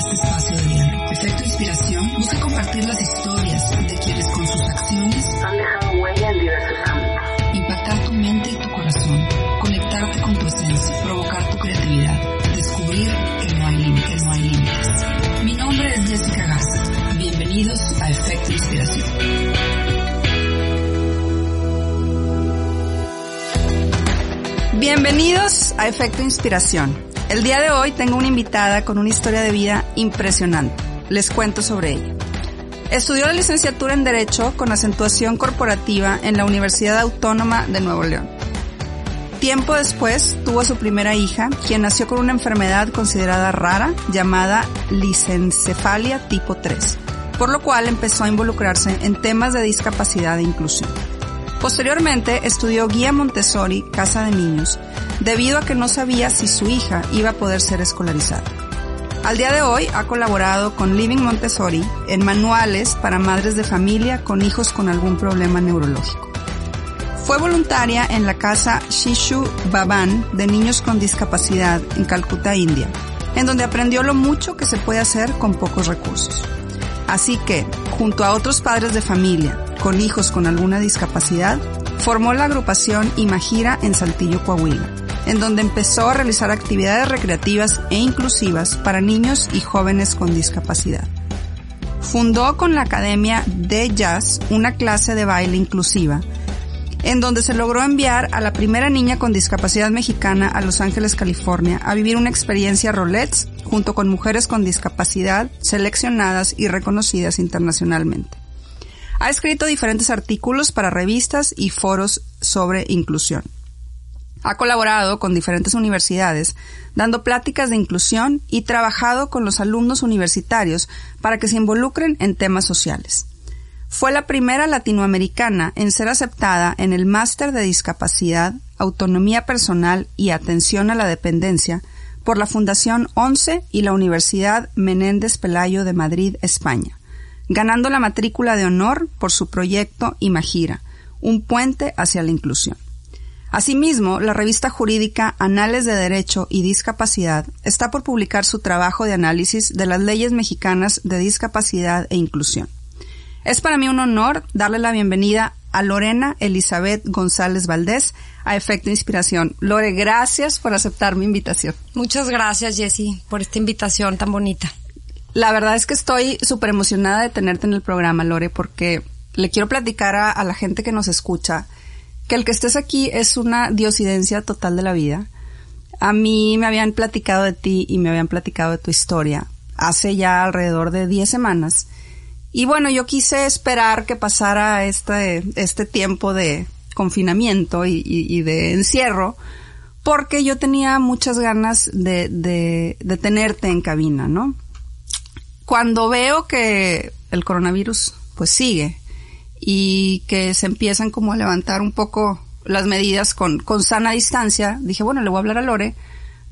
este espacio de diálogo. Efecto Inspiración busca compartir las historias de quienes con sus acciones han dejado huella en diversos ámbitos. Impactar tu mente y tu corazón, conectarte con tu esencia, provocar tu creatividad, descubrir que no hay límites, no hay límites. Mi nombre es Jessica Garza. Bienvenidos a Efecto Inspiración. Bienvenidos a Efecto Inspiración. El día de hoy tengo una invitada con una historia de vida impresionante. Les cuento sobre ella. Estudió la licenciatura en Derecho con acentuación corporativa en la Universidad Autónoma de Nuevo León. Tiempo después tuvo a su primera hija, quien nació con una enfermedad considerada rara llamada licencefalia tipo 3, por lo cual empezó a involucrarse en temas de discapacidad e inclusión. Posteriormente estudió guía Montessori, casa de niños, debido a que no sabía si su hija iba a poder ser escolarizada. Al día de hoy ha colaborado con Living Montessori en manuales para madres de familia con hijos con algún problema neurológico. Fue voluntaria en la casa Shishu Baban de niños con discapacidad en Calcuta, India, en donde aprendió lo mucho que se puede hacer con pocos recursos. Así que, junto a otros padres de familia con hijos con alguna discapacidad, formó la agrupación Imagina en Saltillo, Coahuila, en donde empezó a realizar actividades recreativas e inclusivas para niños y jóvenes con discapacidad. Fundó con la Academia de Jazz una clase de baile inclusiva, en donde se logró enviar a la primera niña con discapacidad mexicana a Los Ángeles, California, a vivir una experiencia Rolex junto con mujeres con discapacidad seleccionadas y reconocidas internacionalmente. Ha escrito diferentes artículos para revistas y foros sobre inclusión. Ha colaborado con diferentes universidades, dando pláticas de inclusión y trabajado con los alumnos universitarios para que se involucren en temas sociales. Fue la primera latinoamericana en ser aceptada en el Máster de Discapacidad, Autonomía Personal y Atención a la Dependencia por la Fundación ONCE y la Universidad Menéndez Pelayo de Madrid, España ganando la matrícula de honor por su proyecto Imagira, un puente hacia la inclusión. Asimismo, la revista jurídica Anales de Derecho y Discapacidad está por publicar su trabajo de análisis de las leyes mexicanas de discapacidad e inclusión. Es para mí un honor darle la bienvenida a Lorena Elizabeth González Valdés a Efecto Inspiración. Lore, gracias por aceptar mi invitación. Muchas gracias, Jessie, por esta invitación tan bonita. La verdad es que estoy súper emocionada de tenerte en el programa, Lore, porque le quiero platicar a, la gente que nos escucha que el que estés aquí es una diosidencia total de la vida. A mí me habían platicado de ti y me habían platicado de tu historia hace ya alrededor de 10 semanas. Y bueno, yo quise esperar que pasara este, este tiempo de confinamiento y, y de encierro, porque yo tenía muchas ganas de, de, de tenerte en cabina, ¿no? cuando veo que el coronavirus pues sigue y que se empiezan como a levantar un poco las medidas con, con sana distancia, dije, bueno, le voy a hablar a Lore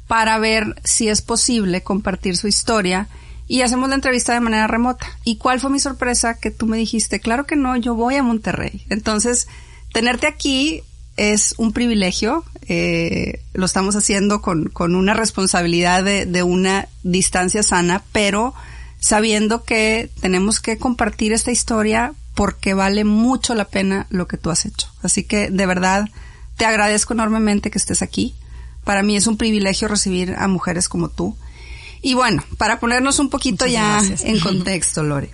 para ver si es posible compartir su historia y hacemos la entrevista de manera remota. ¿Y cuál fue mi sorpresa? Que tú me dijiste, claro que no, yo voy a Monterrey. Entonces, tenerte aquí es un privilegio, eh, lo estamos haciendo con, con una responsabilidad de, de una distancia sana, pero sabiendo que tenemos que compartir esta historia porque vale mucho la pena lo que tú has hecho. Así que de verdad te agradezco enormemente que estés aquí. Para mí es un privilegio recibir a mujeres como tú. Y bueno, para ponernos un poquito ya en contexto, Lore.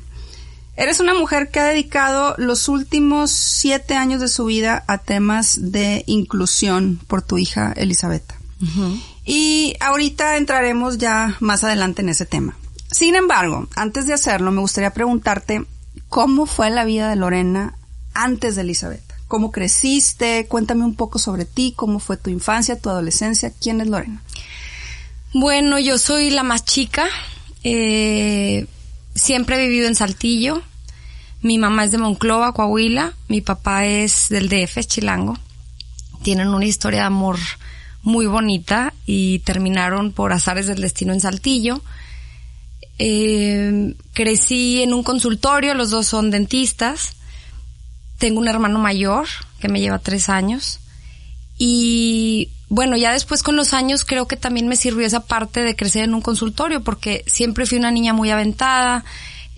Eres una mujer que ha dedicado los últimos siete años de su vida a temas de inclusión por tu hija Elizabeth. Y ahorita entraremos ya más adelante en ese tema. Sin embargo, antes de hacerlo, me gustaría preguntarte cómo fue la vida de Lorena antes de Elizabeth. ¿Cómo creciste? Cuéntame un poco sobre ti, cómo fue tu infancia, tu adolescencia. ¿Quién es Lorena? Bueno, yo soy la más chica. Eh, siempre he vivido en Saltillo. Mi mamá es de Monclova, Coahuila. Mi papá es del DF, Chilango. Tienen una historia de amor muy bonita y terminaron por azares del destino en Saltillo. Eh, crecí en un consultorio, los dos son dentistas. Tengo un hermano mayor que me lleva tres años. Y bueno, ya después con los años creo que también me sirvió esa parte de crecer en un consultorio porque siempre fui una niña muy aventada.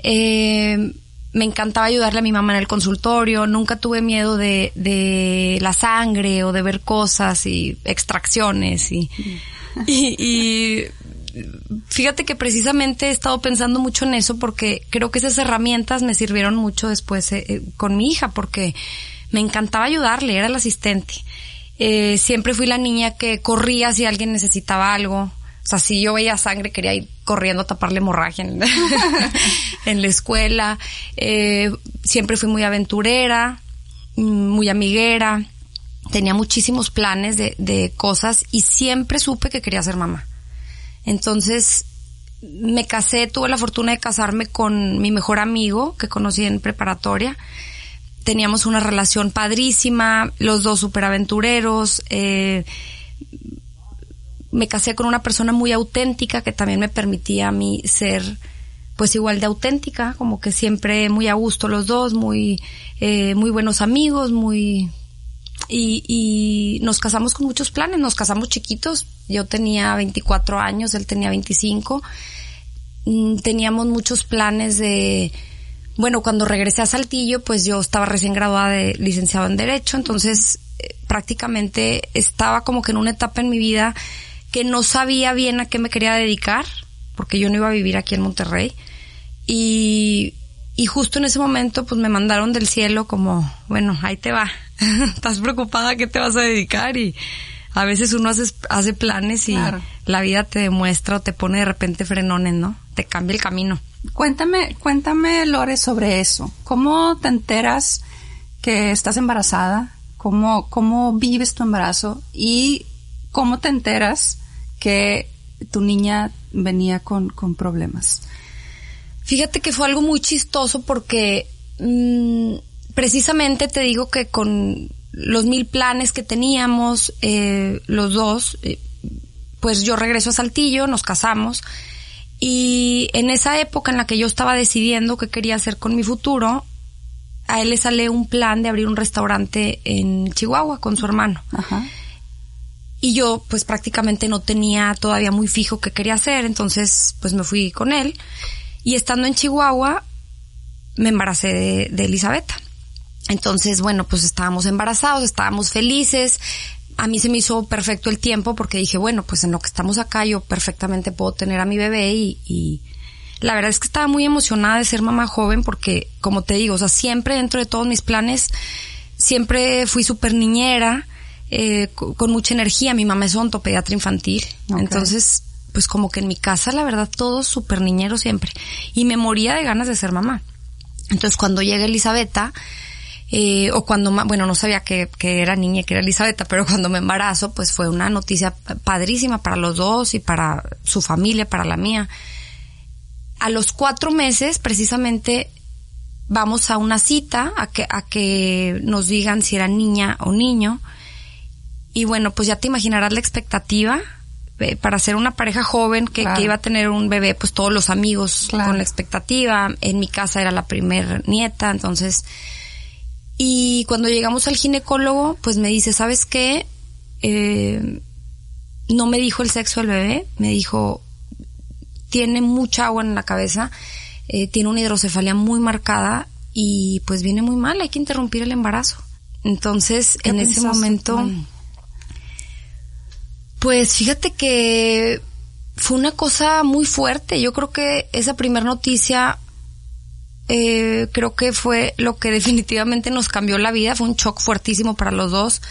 Eh, me encantaba ayudarle a mi mamá en el consultorio, nunca tuve miedo de, de la sangre o de ver cosas y extracciones y, y, y fíjate que precisamente he estado pensando mucho en eso porque creo que esas herramientas me sirvieron mucho después eh, eh, con mi hija porque me encantaba ayudarle, era el asistente. Eh, siempre fui la niña que corría si alguien necesitaba algo. O sea, si yo veía sangre, quería ir corriendo a taparle hemorragia en, en la escuela. Eh, siempre fui muy aventurera, muy amiguera. Tenía muchísimos planes de, de cosas y siempre supe que quería ser mamá. Entonces, me casé, tuve la fortuna de casarme con mi mejor amigo que conocí en preparatoria. Teníamos una relación padrísima, los dos superaventureros, eh, me casé con una persona muy auténtica que también me permitía a mí ser pues igual de auténtica, como que siempre muy a gusto los dos, muy, eh, muy buenos amigos, muy, y, y nos casamos con muchos planes, nos casamos chiquitos, yo tenía 24 años, él tenía 25, mm, teníamos muchos planes de, bueno, cuando regresé a Saltillo, pues yo estaba recién graduada de licenciado en Derecho, entonces eh, prácticamente estaba como que en una etapa en mi vida que no sabía bien a qué me quería dedicar, porque yo no iba a vivir aquí en Monterrey. Y, y justo en ese momento, pues me mandaron del cielo como, bueno, ahí te va. Estás preocupada a qué te vas a dedicar y a veces uno hace, hace planes y la vida te demuestra o te pone de repente frenones, ¿no? Te cambia el camino. Cuéntame, cuéntame, Lore, sobre eso. ¿Cómo te enteras que estás embarazada? ¿Cómo, cómo vives tu embarazo? ¿Y cómo te enteras que tu niña venía con, con problemas? Fíjate que fue algo muy chistoso porque mmm, precisamente te digo que con los mil planes que teníamos, eh, los dos, eh, pues yo regreso a Saltillo, nos casamos y en esa época en la que yo estaba decidiendo qué quería hacer con mi futuro, a él le sale un plan de abrir un restaurante en Chihuahua con su hermano. Ajá. Y yo pues prácticamente no tenía todavía muy fijo qué quería hacer, entonces pues me fui con él. Y estando en Chihuahua me embaracé de, de Elizabeth. Entonces, bueno, pues estábamos embarazados, estábamos felices, a mí se me hizo perfecto el tiempo porque dije, bueno, pues en lo que estamos acá yo perfectamente puedo tener a mi bebé y, y la verdad es que estaba muy emocionada de ser mamá joven porque, como te digo, o sea, siempre dentro de todos mis planes, siempre fui súper niñera, eh, con, mucha energía. Mi mamá es ontopediatra infantil. Entonces, pues como que en mi casa, la verdad, todos súper niñeros siempre. Y me moría de ganas de ser mamá. Entonces, cuando llega Elisabetta, eh, o cuando, bueno, no sabía que, que era niña, que era Elizabeth, pero cuando me embarazo, pues fue una noticia padrísima para los dos y para su familia, para la mía. A los cuatro meses, precisamente, vamos a una cita a que, a que nos digan si era niña o niño. Y bueno, pues ya te imaginarás la expectativa eh, para ser una pareja joven que, que, iba a tener un bebé, pues todos los amigos con la expectativa. En mi casa era la primer nieta, entonces y cuando llegamos al ginecólogo, pues me dice, ¿sabes qué? Eh, no me dijo el sexo del bebé, me dijo, tiene mucha agua en la cabeza, eh, tiene una hidrocefalia muy marcada y pues viene muy mal, hay que interrumpir el embarazo. Entonces, en ese momento, pues fíjate que fue una cosa muy fuerte. Yo creo que esa primera noticia eh, creo que fue lo que definitivamente nos cambió la vida, fue un shock fuertísimo para los dos.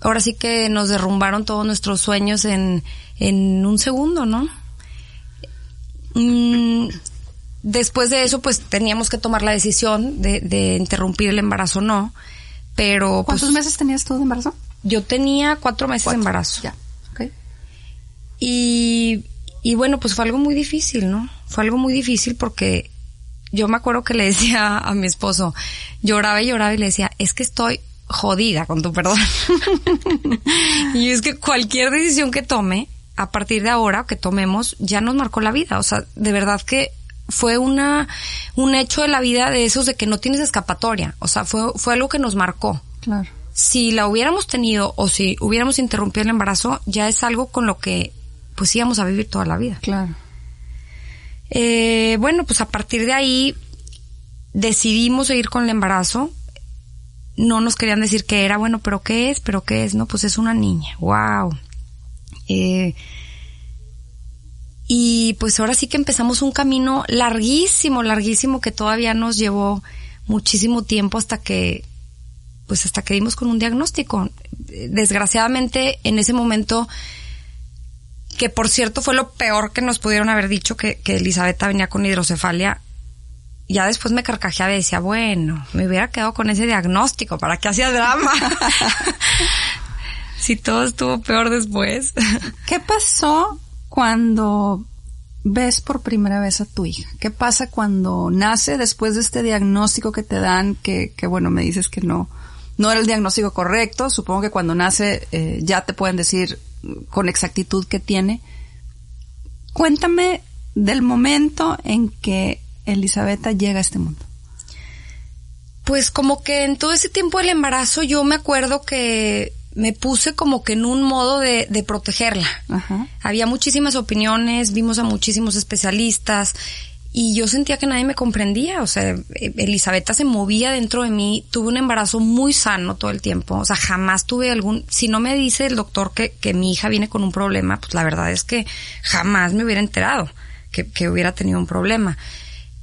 Ahora sí que nos derrumbaron todos nuestros sueños en, en un segundo, ¿no? Mm, después de eso, pues teníamos que tomar la decisión de, de interrumpir el embarazo o no, pero... ¿Cuántos pues, meses tenías tú de embarazo? Yo tenía cuatro meses de embarazo. Ya, ok. Y, y bueno, pues fue algo muy difícil, ¿no? Fue algo muy difícil porque yo me acuerdo que le decía a mi esposo, lloraba y lloraba y le decía, es que estoy jodida con tu perdón. y es que cualquier decisión que tome, a partir de ahora que tomemos, ya nos marcó la vida. O sea, de verdad que fue una, un hecho de la vida de esos de que no tienes escapatoria. O sea, fue, fue algo que nos marcó. Claro. si la hubiéramos tenido o si hubiéramos interrumpido el embarazo, ya es algo con lo que pues íbamos a vivir toda la vida. Claro. Eh, bueno, pues a partir de ahí decidimos seguir con el embarazo. No nos querían decir qué era, bueno, pero qué es, pero qué es, no, pues es una niña. Wow. Eh, y pues ahora sí que empezamos un camino larguísimo, larguísimo que todavía nos llevó muchísimo tiempo hasta que pues hasta que dimos con un diagnóstico. Desgraciadamente en ese momento que por cierto fue lo peor que nos pudieron haber dicho que, que Elizabeth venía con hidrocefalia. Ya después me carcajeaba y decía, bueno, me hubiera quedado con ese diagnóstico, ¿para qué hacía drama? si todo estuvo peor después. ¿Qué pasó cuando ves por primera vez a tu hija? ¿Qué pasa cuando nace después de este diagnóstico que te dan, que, que bueno, me dices que no, no era el diagnóstico correcto? Supongo que cuando nace eh, ya te pueden decir con exactitud que tiene. Cuéntame del momento en que Elisabetta llega a este mundo. Pues como que en todo ese tiempo del embarazo yo me acuerdo que me puse como que en un modo de, de protegerla. Ajá. Había muchísimas opiniones, vimos a muchísimos especialistas y yo sentía que nadie me comprendía. O sea, Elisabetta se movía dentro de mí. Tuve un embarazo muy sano todo el tiempo. O sea, jamás tuve algún... Si no me dice el doctor que, que mi hija viene con un problema, pues la verdad es que jamás me hubiera enterado que, que hubiera tenido un problema.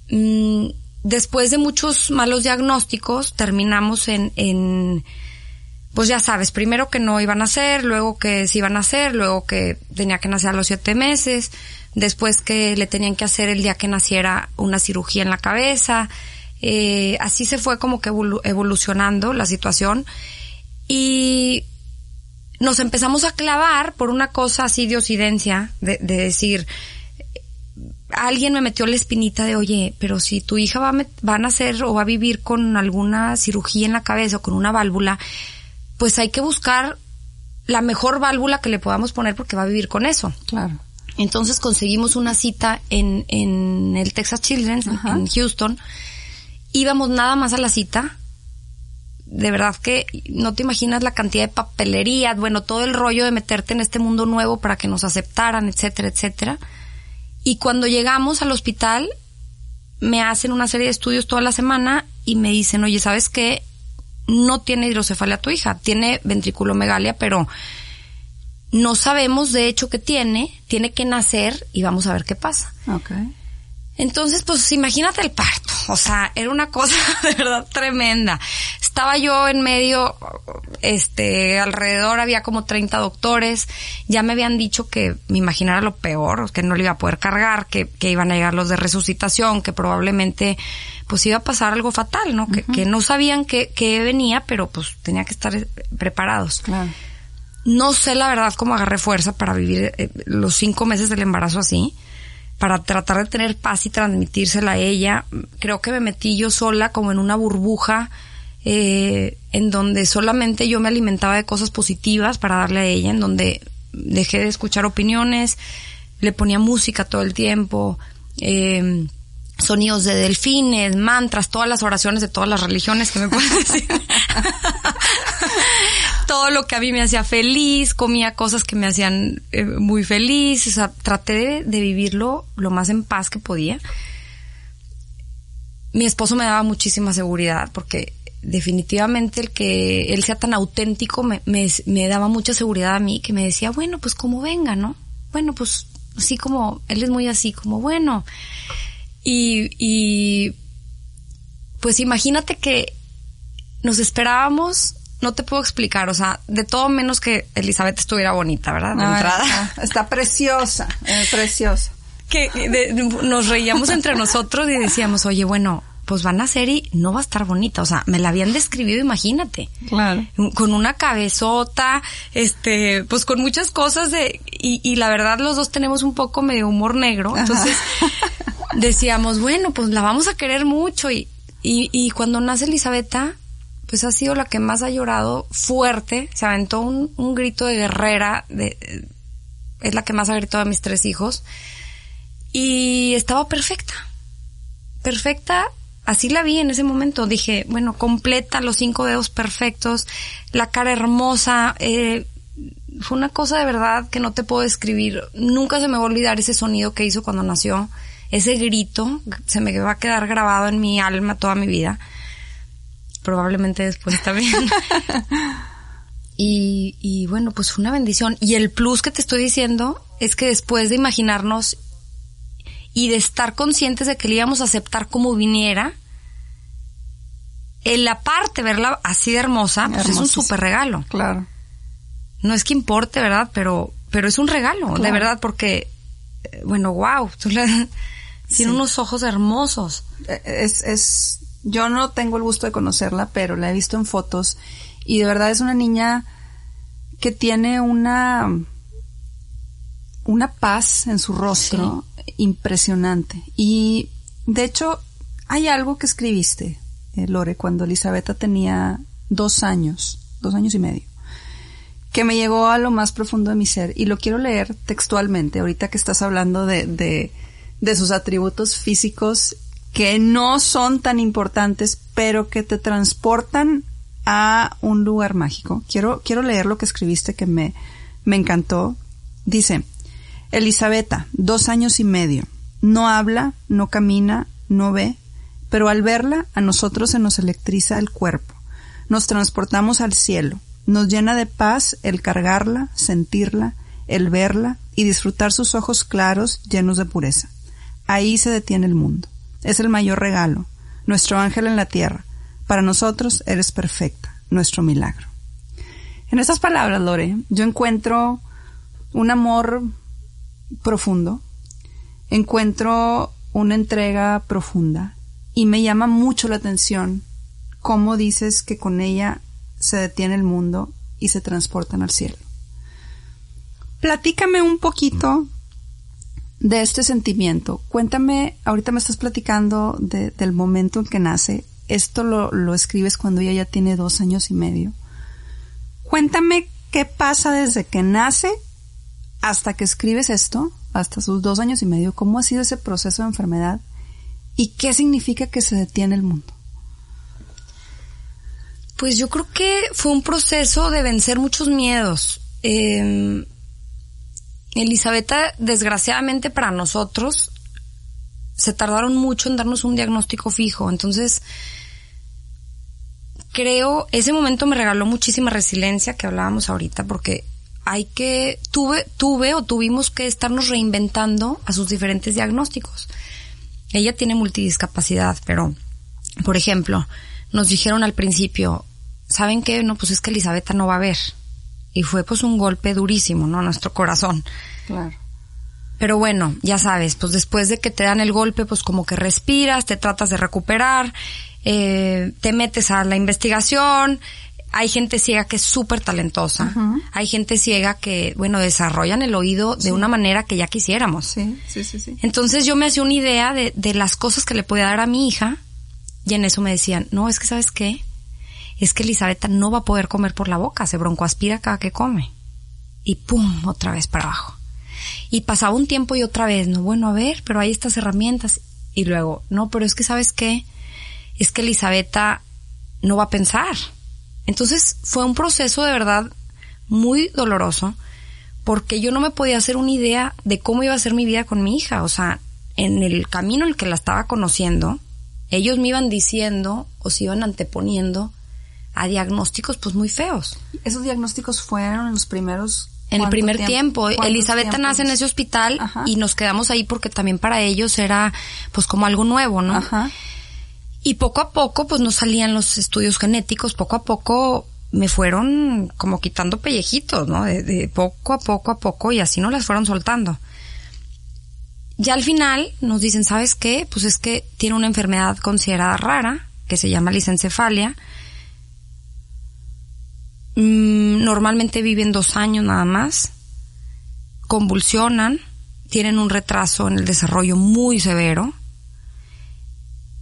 Mm, después de muchos malos diagnósticos, terminamos en, en pues ya sabes, primero que no iban a hacer, luego que sí iban a hacer, luego que tenía que nacer a los siete meses, después que le tenían que hacer el día que naciera una cirugía en la cabeza. Eh, así se fue como que evolu- evolucionando la situación y nos empezamos a clavar por una cosa así de ocidencia, de, de decir, alguien me metió la espinita de, oye, pero si tu hija va a, va a nacer o va a vivir con alguna cirugía en la cabeza o con una válvula, pues hay que buscar la mejor válvula que le podamos poner porque va a vivir con eso. Claro. Entonces conseguimos una cita en, en el Texas Children's, Ajá. en Houston. Íbamos nada más a la cita. De verdad que no te imaginas la cantidad de papelería, bueno, todo el rollo de meterte en este mundo nuevo para que nos aceptaran, etcétera, etcétera. Y cuando llegamos al hospital, me hacen una serie de estudios toda la semana y me dicen, oye, ¿sabes qué? No tiene hidrocefalia tu hija, tiene ventriculomegalia, pero no sabemos de hecho que tiene, tiene que nacer y vamos a ver qué pasa. Ok. Entonces, pues imagínate el parto. O sea, era una cosa de verdad tremenda. Estaba yo en medio, este, alrededor había como 30 doctores. Ya me habían dicho que me imaginara lo peor, que no le iba a poder cargar, que, que iban a llegar los de resucitación, que probablemente pues iba a pasar algo fatal, ¿no? que, que no sabían que, que venía, pero pues tenía que estar eh, preparados. Claro. No sé la verdad cómo agarré fuerza para vivir eh, los cinco meses del embarazo así, para tratar de tener paz y transmitírsela a ella. Creo que me metí yo sola como en una burbuja eh, en donde solamente yo me alimentaba de cosas positivas para darle a ella, en donde dejé de escuchar opiniones, le ponía música todo el tiempo, eh, sonidos de delfines, mantras, todas las oraciones de todas las religiones que me puedes decir. Todo lo que a mí me hacía feliz, comía cosas que me hacían eh, muy feliz, o sea, traté de, vivirlo lo más en paz que podía. Mi esposo me daba muchísima seguridad porque definitivamente el que él sea tan auténtico me, me, me daba mucha seguridad a mí que me decía, bueno, pues como venga, ¿no? Bueno, pues así como, él es muy así, como bueno. Y, y pues imagínate que nos esperábamos, no te puedo explicar, o sea, de todo menos que Elizabeth estuviera bonita, ¿verdad? De entrada. está, está preciosa, eh, preciosa. Que de- nos reíamos entre nosotros y decíamos, oye, bueno, pues van a ser y no va a estar bonita. O sea, me la habían describido, imagínate. Claro. Con una cabezota, este, pues con muchas cosas de, y, y la verdad los dos tenemos un poco medio humor negro. Entonces, decíamos, bueno, pues la vamos a querer mucho y, y, y cuando nace Elisabetta, pues ha sido la que más ha llorado fuerte, se aventó un, un grito de guerrera, de, es la que más ha gritado de mis tres hijos, y estaba perfecta, perfecta. Así la vi en ese momento. Dije, bueno, completa, los cinco dedos perfectos, la cara hermosa, eh, fue una cosa de verdad que no te puedo describir. Nunca se me va a olvidar ese sonido que hizo cuando nació, ese grito, se me va a quedar grabado en mi alma toda mi vida. Probablemente después también. y, y bueno, pues fue una bendición. Y el plus que te estoy diciendo es que después de imaginarnos y de estar conscientes de que le íbamos a aceptar como viniera, en la parte verla así de hermosa, pues es un súper regalo. Claro. No es que importe, ¿verdad? Pero, pero es un regalo, de verdad, porque, eh, bueno, wow, tiene unos ojos hermosos. Eh, Es, es, yo no tengo el gusto de conocerla, pero la he visto en fotos y de verdad es una niña que tiene una, una paz en su rostro impresionante. Y de hecho, hay algo que escribiste, eh, Lore, cuando Elisabetta tenía dos años, dos años y medio, que me llegó a lo más profundo de mi ser y lo quiero leer textualmente, ahorita que estás hablando de, de, de sus atributos físicos que no son tan importantes, pero que te transportan a un lugar mágico. Quiero, quiero leer lo que escribiste que me, me encantó. Dice, Elisabetta, dos años y medio. No habla, no camina, no ve, pero al verla a nosotros se nos electriza el cuerpo. Nos transportamos al cielo. Nos llena de paz el cargarla, sentirla, el verla y disfrutar sus ojos claros llenos de pureza. Ahí se detiene el mundo. Es el mayor regalo, nuestro ángel en la tierra. Para nosotros eres perfecta, nuestro milagro. En estas palabras, Lore, yo encuentro un amor profundo, encuentro una entrega profunda y me llama mucho la atención cómo dices que con ella se detiene el mundo y se transportan al cielo. Platícame un poquito de este sentimiento. Cuéntame, ahorita me estás platicando de, del momento en que nace. Esto lo, lo escribes cuando ella ya tiene dos años y medio. Cuéntame qué pasa desde que nace hasta que escribes esto, hasta sus dos años y medio, cómo ha sido ese proceso de enfermedad y qué significa que se detiene el mundo. Pues yo creo que fue un proceso de vencer muchos miedos. Eh, Elisabetta, desgraciadamente para nosotros, se tardaron mucho en darnos un diagnóstico fijo. Entonces, creo, ese momento me regaló muchísima resiliencia que hablábamos ahorita, porque hay que, tuve, tuve o tuvimos que estarnos reinventando a sus diferentes diagnósticos. Ella tiene multidiscapacidad, pero, por ejemplo, nos dijeron al principio, ¿saben qué? No, pues es que Elisabetta no va a ver. Y fue pues un golpe durísimo, ¿no? Nuestro corazón. Claro. Pero bueno, ya sabes, pues después de que te dan el golpe, pues como que respiras, te tratas de recuperar, eh, te metes a la investigación, hay gente ciega que es súper talentosa, hay gente ciega que, bueno, desarrollan el oído de una manera que ya quisiéramos. Sí, sí, sí, sí. Entonces yo me hacía una idea de, de las cosas que le podía dar a mi hija y en eso me decían, no, es que sabes qué, es que Elisabetta no va a poder comer por la boca, se broncoaspira cada que come. Y pum, otra vez para abajo. Y pasaba un tiempo y otra vez, no, bueno, a ver, pero hay estas herramientas. Y luego, no, pero es que sabes qué, es que Elisabetta no va a pensar. Entonces fue un proceso de verdad muy doloroso porque yo no me podía hacer una idea de cómo iba a ser mi vida con mi hija. O sea, en el camino en el que la estaba conociendo, ellos me iban diciendo o se iban anteponiendo a diagnósticos pues muy feos. Esos diagnósticos fueron en los primeros. En el ¿cuánto primer tiempo, ¿Cuántos Elisabetta tiempos? nace en ese hospital Ajá. y nos quedamos ahí porque también para ellos era pues como algo nuevo, ¿no? Ajá. Y poco a poco, pues no salían los estudios genéticos, poco a poco me fueron como quitando pellejitos, ¿no? De, de poco a poco a poco y así no las fueron soltando. Ya al final nos dicen, ¿sabes qué? Pues es que tiene una enfermedad considerada rara, que se llama lisencefalia. Mm, normalmente viven dos años nada más. Convulsionan, tienen un retraso en el desarrollo muy severo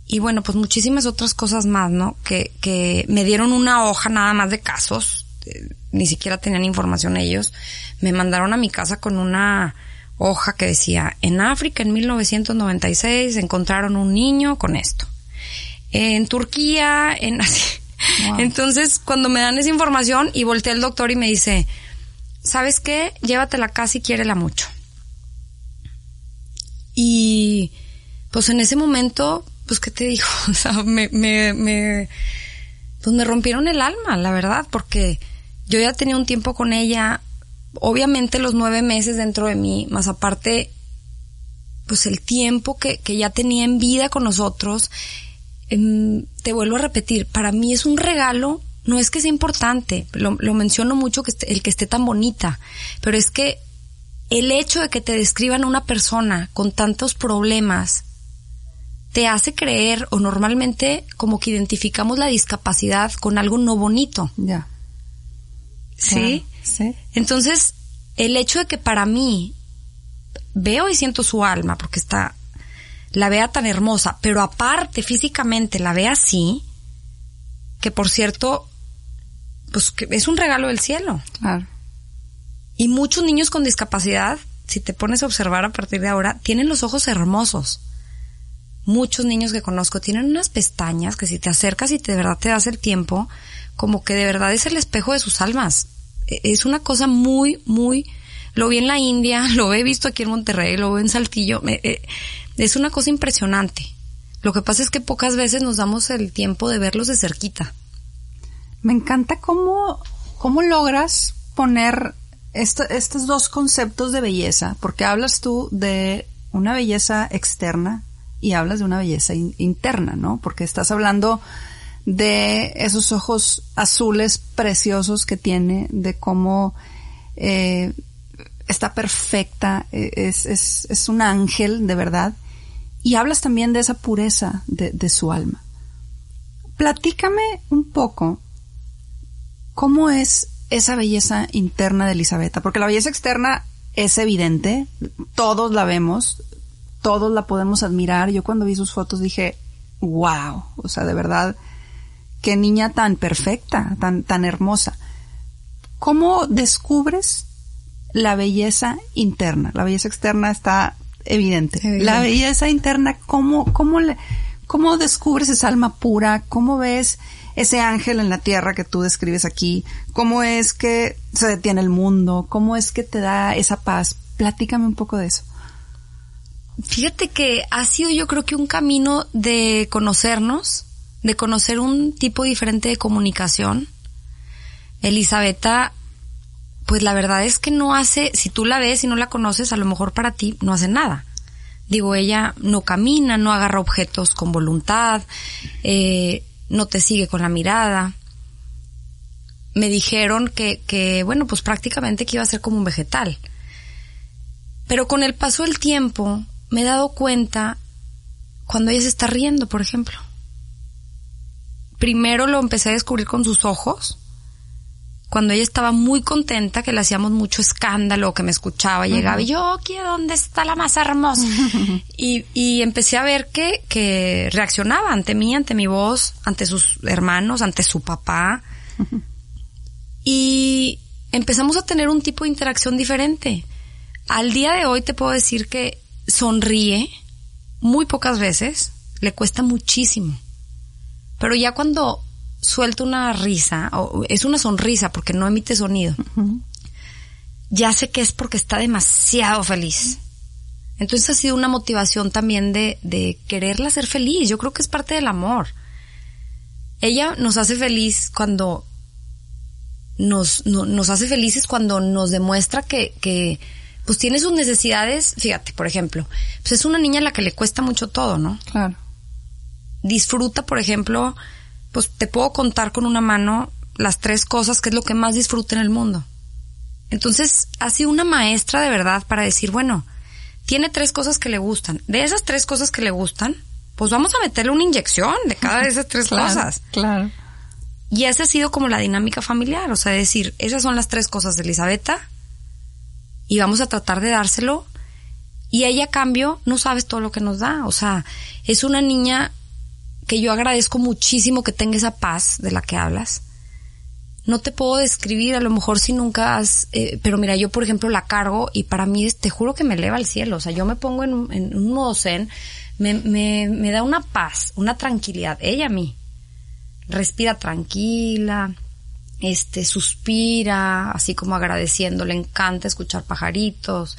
y bueno, pues muchísimas otras cosas más, ¿no? Que, que me dieron una hoja nada más de casos, eh, ni siquiera tenían información ellos, me mandaron a mi casa con una hoja que decía, en África en 1996 encontraron un niño con esto. en Turquía, en así. Entonces, cuando me dan esa información y volteé al doctor y me dice, ¿sabes qué? Llévatela casa y quiérela mucho. Y pues en ese momento, pues qué te digo, o sea, me, me, me, pues me rompieron el alma, la verdad, porque yo ya tenía un tiempo con ella, obviamente los nueve meses dentro de mí, más aparte, pues el tiempo que, que ya tenía en vida con nosotros, te vuelvo a repetir, para mí es un regalo, no es que sea importante, lo, lo menciono mucho que esté- el que esté tan bonita, pero es que el hecho de que te describan a una persona con tantos problemas te hace creer o normalmente como que identificamos la discapacidad con algo no bonito. Ya. ¿Sí? Sí. Entonces, el hecho de que para mí veo y siento su alma, porque está, la vea tan hermosa, pero aparte físicamente la vea así, que por cierto, pues que es un regalo del cielo. Claro. Y muchos niños con discapacidad, si te pones a observar a partir de ahora, tienen los ojos hermosos. Muchos niños que conozco tienen unas pestañas que si te acercas y te, de verdad te das el tiempo, como que de verdad es el espejo de sus almas. E- Es una cosa muy, muy, lo vi en la India, lo he visto aquí en Monterrey, lo veo en Saltillo, eh, es una cosa impresionante. Lo que pasa es que pocas veces nos damos el tiempo de verlos de cerquita. Me encanta cómo, cómo logras poner esto- estos dos conceptos de belleza, porque hablas tú de una belleza externa y hablas de una belleza in- interna, ¿no? Porque estás hablando de esos ojos azules preciosos que tiene, de cómo eh, está perfecta, eh, es, es, es un ángel de verdad, y hablas también de esa pureza de, de su alma. Platícame un poco cómo es esa belleza interna de Elisabetta, porque la belleza externa es evidente, todos la vemos, todos la podemos admirar. Yo cuando vi sus fotos dije, wow, o sea, de verdad, qué niña tan perfecta, tan, tan hermosa. ¿Cómo descubres la belleza interna? La belleza externa está evidente. Evidente. La belleza interna, ¿cómo, cómo, le, ¿cómo descubres esa alma pura? ¿Cómo ves ese ángel en la tierra que tú describes aquí? ¿Cómo es que se detiene el mundo? ¿Cómo es que te da esa paz? Platícame un poco de eso. Fíjate que ha sido yo creo que un camino de conocernos, de conocer un tipo diferente de comunicación. Elisabetta, pues la verdad es que no hace, si tú la ves y no la conoces, a lo mejor para ti no hace nada. Digo, ella no camina, no agarra objetos con voluntad, eh, no te sigue con la mirada. Me dijeron que, que, bueno, pues prácticamente que iba a ser como un vegetal. Pero con el paso del tiempo me he dado cuenta cuando ella se está riendo, por ejemplo. Primero lo empecé a descubrir con sus ojos, cuando ella estaba muy contenta, que le hacíamos mucho escándalo, que me escuchaba, llegaba y yo, aquí dónde está la más hermosa. y, y empecé a ver que, que reaccionaba ante mí, ante mi voz, ante sus hermanos, ante su papá. y empezamos a tener un tipo de interacción diferente. Al día de hoy te puedo decir que sonríe muy pocas veces, le cuesta muchísimo. Pero ya cuando suelta una risa, o es una sonrisa porque no emite sonido, ya sé que es porque está demasiado feliz. Entonces ha sido una motivación también de, de quererla ser feliz. Yo creo que es parte del amor. Ella nos hace feliz cuando nos, no- nos hace felices cuando nos demuestra que, que pues tiene sus necesidades. Fíjate, por ejemplo, pues es una niña a la que le cuesta mucho todo, ¿no? Claro. disfruta, por ejemplo, pues te puedo contar con una mano las tres cosas que es lo que más disfruta en el mundo. Entonces, ha sido una maestra de verdad para decir, bueno, tiene tres cosas que le gustan. De esas tres cosas que le gustan, pues vamos a meterle una inyección de cada de esas tres Claro, cosas. Claro. Y esa ha sido como la dinámica familiar, o sea, decir, esas son las tres cosas de Elisabetta y vamos a tratar de dárselo. Y ella a cambio no sabes todo lo que nos da, o sea, es una niña que yo agradezco muchísimo que tenga esa paz de la que hablas. no te puedo describir, a lo mejor si nunca has, eh, pero mira, yo por ejemplo la cargo y para mí te juro que me eleva al cielo, o sea, yo me pongo en, un- modo zen, me, me, me da una paz, una tranquilidad, ella a mí, respira tranquila, este, suspira, así como agradeciendo, le encanta escuchar pajaritos,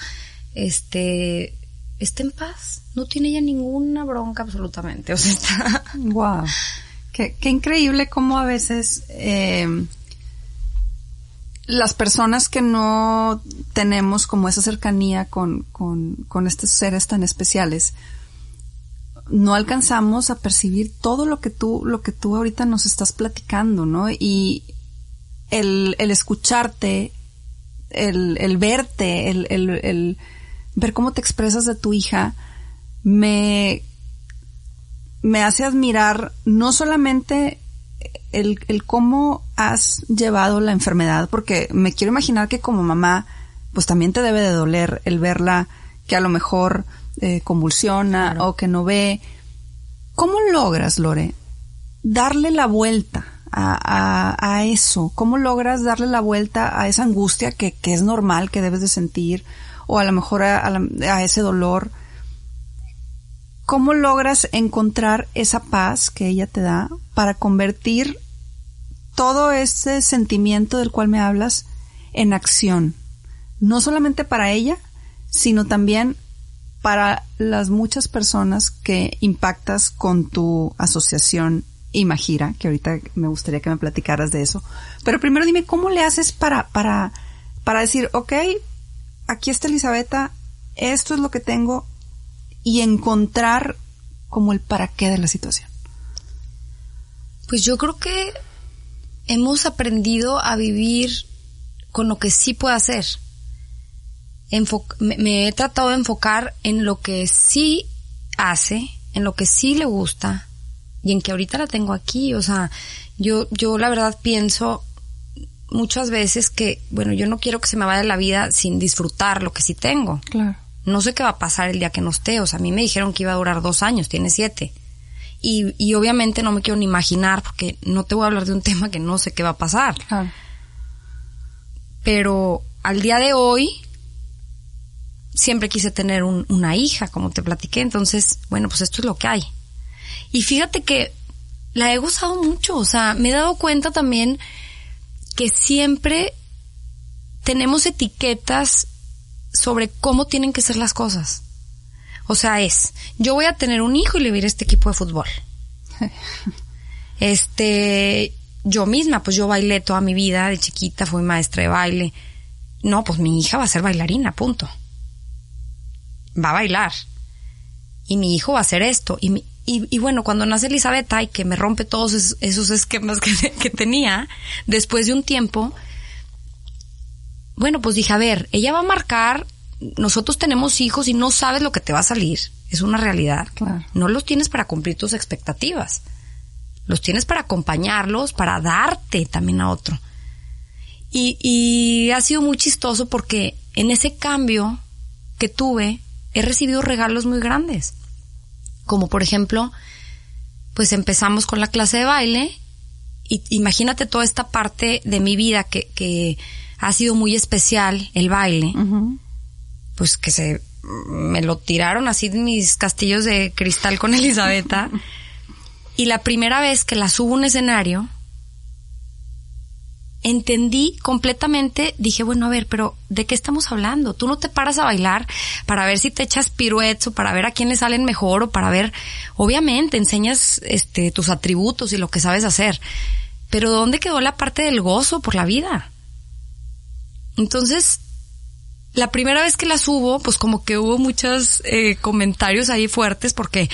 este, está en paz, no tiene ella ninguna bronca absolutamente, o sea, está, Wow. Qué, qué increíble cómo a veces eh, las personas que no tenemos como esa cercanía con, con, con estos seres tan especiales, no alcanzamos a percibir todo lo que tú, lo que tú ahorita nos estás platicando, ¿no? Y el, el escucharte, el, el verte, el, el, el ver cómo te expresas de tu hija, me, me hace admirar no solamente el, el cómo has llevado la enfermedad, porque me quiero imaginar que como mamá, pues también te debe de doler el verla que a lo mejor eh, convulsiona Claro. o que no ve. ¿Cómo logras, Lore, darle la vuelta a, a, a eso? ¿Cómo logras darle la vuelta a esa angustia que, que es normal que debes de sentir? O a lo mejor a, a ese dolor. ¿Cómo logras encontrar esa paz que ella te da para convertir todo ese sentimiento del cual me hablas en acción? No solamente para ella, sino también para las muchas personas que impactas con tu asociación Imagira, que ahorita me gustaría que me platicaras de eso. Pero primero dime, ¿cómo le haces para, para, para decir, ok, aquí está Elisabetta, esto es lo que tengo, y encontrar como el para qué de la situación? Pues yo creo que hemos aprendido a vivir con lo que sí puede hacer. Me, me he tratado de enfocar en lo que sí hace, en lo que sí le gusta y en que ahorita la tengo aquí. O sea, yo, yo la verdad pienso muchas veces que, bueno, yo no quiero que se me vaya la vida sin disfrutar lo que sí tengo. Claro. No sé qué va a pasar el día que no esté. O sea, a mí me dijeron que iba a durar dos años, tiene siete. Y, y obviamente no me quiero ni imaginar porque no te voy a hablar de un tema que no sé qué va a pasar. Claro. Pero al día de hoy siempre quise tener un- una hija, como te platiqué. Entonces, bueno, pues esto es lo que hay. Y fíjate que la he gozado mucho. O sea, me he dado cuenta también que siempre tenemos etiquetas sobre cómo tienen que ser las cosas. O sea, es, yo voy a tener un hijo y le voy a este equipo de fútbol. Este, yo misma, pues yo bailé toda mi vida, de chiquita fui maestra de baile. No, pues mi hija va a ser bailarina, punto. Va a bailar. Y mi hijo va a hacer esto. Y, mi- y, y bueno, cuando nace Elizabeth y que me rompe todos esos, esos esquemas que, que tenía, después de un tiempo, bueno, pues dije, a ver, ella va a marcar, nosotros tenemos hijos y no sabes lo que te va a salir. Es una realidad. Claro. No los tienes para cumplir tus expectativas. Los tienes para acompañarlos, para darte también a otro. Y, y ha sido muy chistoso porque en ese cambio que tuve, he recibido regalos muy grandes. Como por ejemplo, pues empezamos con la clase de baile y imagínate toda esta parte de mi vida que, que ha sido muy especial, el baile pues que se me lo tiraron así de mis castillos de cristal con Elisabetta. y la primera vez que la subo a un escenario, entendí completamente, dije, bueno, a ver, pero ¿de qué estamos hablando? Tú no te paras a bailar para ver si te echas piruetes o para ver a quién le salen mejor o para ver, obviamente, enseñas este tus atributos y lo que sabes hacer. Pero ¿dónde quedó la parte del gozo por la vida? Entonces, la primera vez que la subo, pues como que hubo muchos eh, comentarios ahí fuertes porque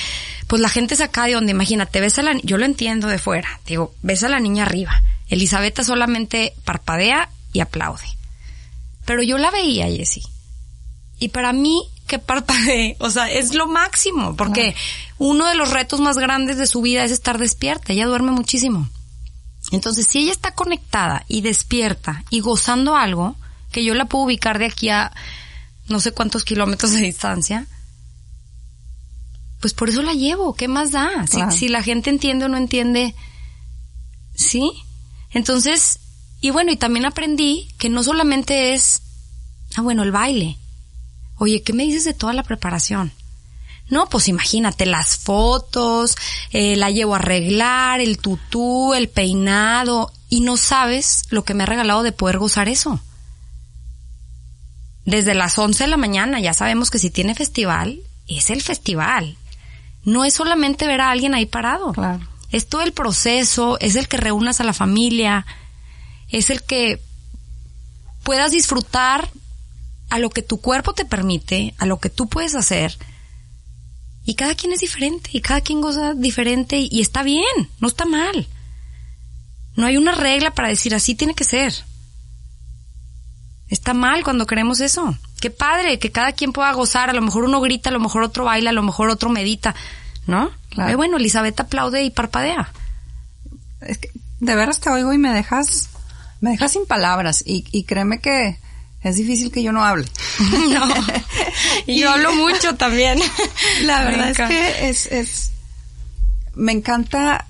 pues la gente se acá de donde, imagínate, ves a la, yo lo entiendo de fuera, digo, ves a la niña arriba, Elisabetta solamente parpadea y aplaude. Pero yo la veía, Jessie. Y para mí, que parpadee, o sea, es lo máximo, porque uno de los retos más grandes de su vida es estar despierta, ella duerme muchísimo. Entonces, si ella está conectada y despierta y gozando algo, que yo la puedo ubicar de aquí a no sé cuántos kilómetros de distancia, pues por eso la llevo. ¿Qué más da? Si, la gente entiende o no entiende, ¿sí? Entonces, Y bueno, y también aprendí que no solamente es, ah, bueno, el baile. Oye, ¿qué me dices de toda la preparación? No, pues imagínate las fotos, eh, la llevo a arreglar, el tutú, el peinado, y no sabes lo que me ha regalado de poder gozar eso. Desde las 11 de la mañana ya sabemos que si tiene festival, es el festival. No es solamente ver a alguien ahí parado. Claro. Es todo el proceso, es el que reúnas a la familia, es el que puedas disfrutar a lo que tu cuerpo te permite, a lo que tú puedes hacer. Y cada quien es diferente, y cada quien goza diferente, y está bien, no está mal. No hay una regla para decir así tiene que ser. Está mal cuando queremos eso. Qué padre que cada quien pueda gozar. A lo mejor uno grita, a lo mejor otro baila, a lo mejor otro medita. ¿No? Claro. Eh, bueno, Elizabeth aplaude y parpadea. Es que de veras te oigo y me dejas, me dejas sin palabras. Y, y créeme que es difícil que yo no hable. no. Y yo hablo mucho también. La verdad es que es, es, me encanta,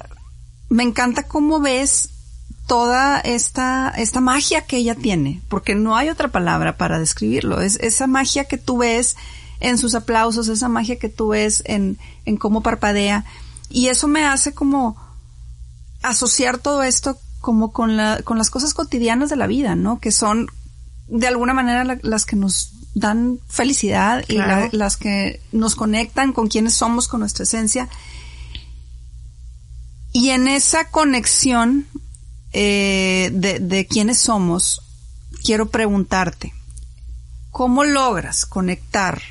me encanta cómo ves toda esta, esta magia que ella tiene, porque no hay otra palabra para describirlo. Es esa magia que tú ves en sus aplausos, esa magia que tú ves en, en cómo parpadea. Y eso me hace como asociar todo esto como con la, con las cosas cotidianas de la vida, ¿no? Que son de alguna manera la- las que nos dan felicidad y la- las que nos conectan con quienes somos, con nuestra esencia. Y en esa conexión eh, de, de quiénes somos, quiero preguntarte, ¿cómo logras conectar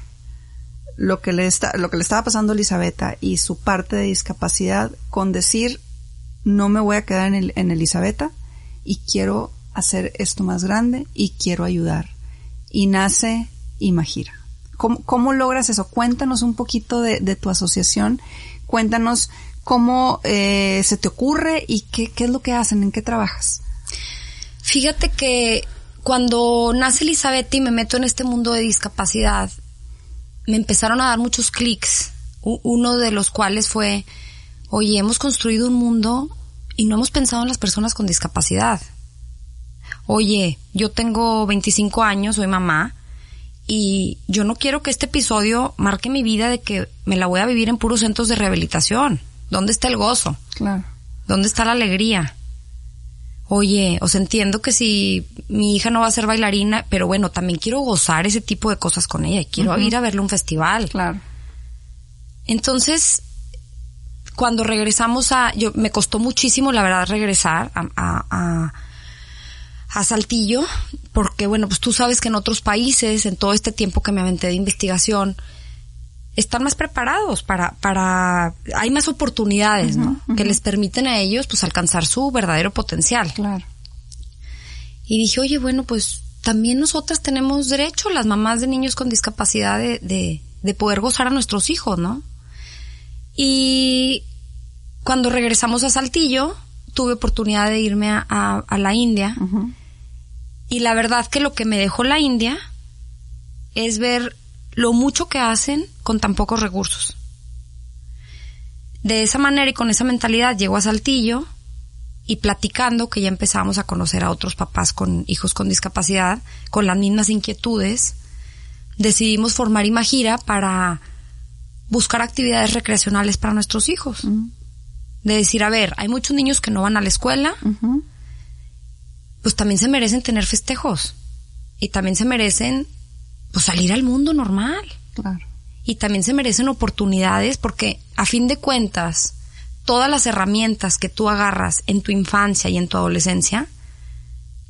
lo que le está, lo que le estaba pasando a Elisabetta y su parte de discapacidad con decir no me voy a quedar en, el, en Elisabetta y quiero hacer esto más grande y quiero ayudar. Y nace Imagira. ¿Cómo, cómo logras eso? Cuéntanos un poquito de, de tu asociación. Cuéntanos cómo eh, se te ocurre y qué, qué es lo que hacen, en qué trabajas. Fíjate que cuando nace Elizabeth y me meto en este mundo de discapacidad, me empezaron a dar muchos clics. Uno de los cuales fue, oye, hemos construido un mundo y no hemos pensado en las personas con discapacidad. Oye, yo tengo 25 años, soy mamá, y yo no quiero que este episodio marque mi vida de que me la voy a vivir en puros centros de rehabilitación. ¿Dónde está el gozo? Claro. ¿Dónde está la alegría? Oye, os entiendo que si mi hija no va a ser bailarina, pero bueno, también quiero gozar ese tipo de cosas con ella. y Quiero ir a verle a un festival. Claro. Entonces, cuando regresamos a, yo me costó muchísimo, la verdad, regresar a, a, a, a Saltillo, porque bueno, pues tú sabes que en otros países, en todo este tiempo que me aventé de investigación, están más preparados para, para, hay más oportunidades, ¿no? Que les permiten a ellos, pues, alcanzar su verdadero potencial. Claro. Y dije, oye, bueno, pues también nosotras tenemos derecho, las mamás de niños con discapacidad, de, de, de poder gozar a nuestros hijos, ¿no? Y cuando regresamos a Saltillo, tuve oportunidad de irme a, a- a la India. Y la verdad que lo que me dejó la India es ver lo mucho que hacen con tan pocos recursos. De esa manera y con esa mentalidad llego a Saltillo y platicando que ya empezamos a conocer a otros papás con hijos con discapacidad, con las mismas inquietudes, decidimos formar Imagira para buscar actividades recreacionales para nuestros hijos. De decir, a ver, hay muchos niños que no van a la escuela, pues también se merecen tener festejos. Y también se merecen, pues salir al mundo normal. Claro. Y también se merecen oportunidades porque, a fin de cuentas, todas las herramientas que tú agarras en tu infancia y en tu adolescencia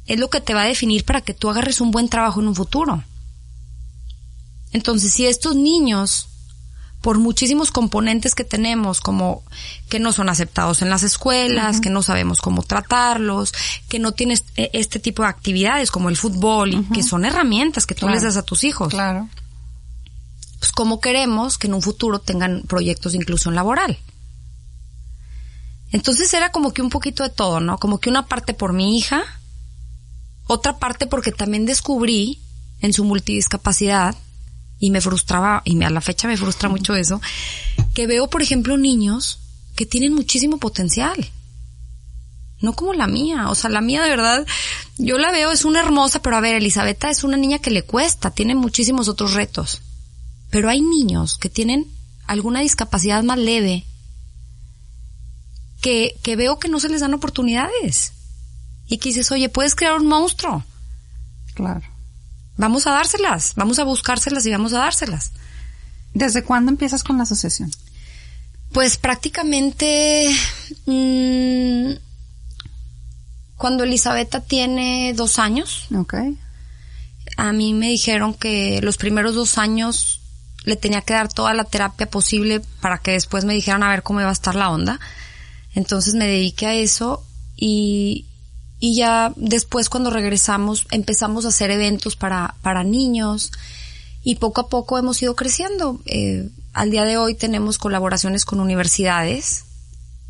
es lo que te va a definir para que tú agarres un buen trabajo en un futuro. Entonces, si estos niños, por muchísimos componentes que tenemos, como que no son aceptados en las escuelas, que no sabemos cómo tratarlos, que no tienes eh, este tipo de actividades como el fútbol, que son herramientas que tú Claro. les das a tus hijos Claro. pues cómo queremos que en un futuro tengan proyectos de inclusión laboral. Entonces era como que un poquito de todo, ¿no? Como que una parte por mi hija, otra parte porque también descubrí en su multidiscapacidad y me frustraba, y me- a la fecha me frustra mucho eso, que veo, por ejemplo, niños que tienen muchísimo potencial. no como la mía. O sea, la mía de verdad, yo la veo, es una hermosa, pero a ver, Elisabetta es una niña que le cuesta, tiene muchísimos otros retos. Pero hay niños que tienen alguna discapacidad más leve que, que veo que no se les dan oportunidades. Y que dices, oye, puedes crear un monstruo. Claro. Vamos a dárselas, vamos a buscárselas y vamos a dárselas. ¿Desde cuándo empiezas con la asociación? Pues prácticamente mmm, cuando Elisabetta tiene dos años. Ok. A mí me dijeron que los primeros dos años le tenía que dar toda la terapia posible para que después me dijeran a ver cómo iba a estar la onda. Entonces me dediqué a eso y, y ya después cuando regresamos empezamos a hacer eventos para, para niños y poco a poco hemos ido creciendo. Eh, al día de hoy tenemos colaboraciones con universidades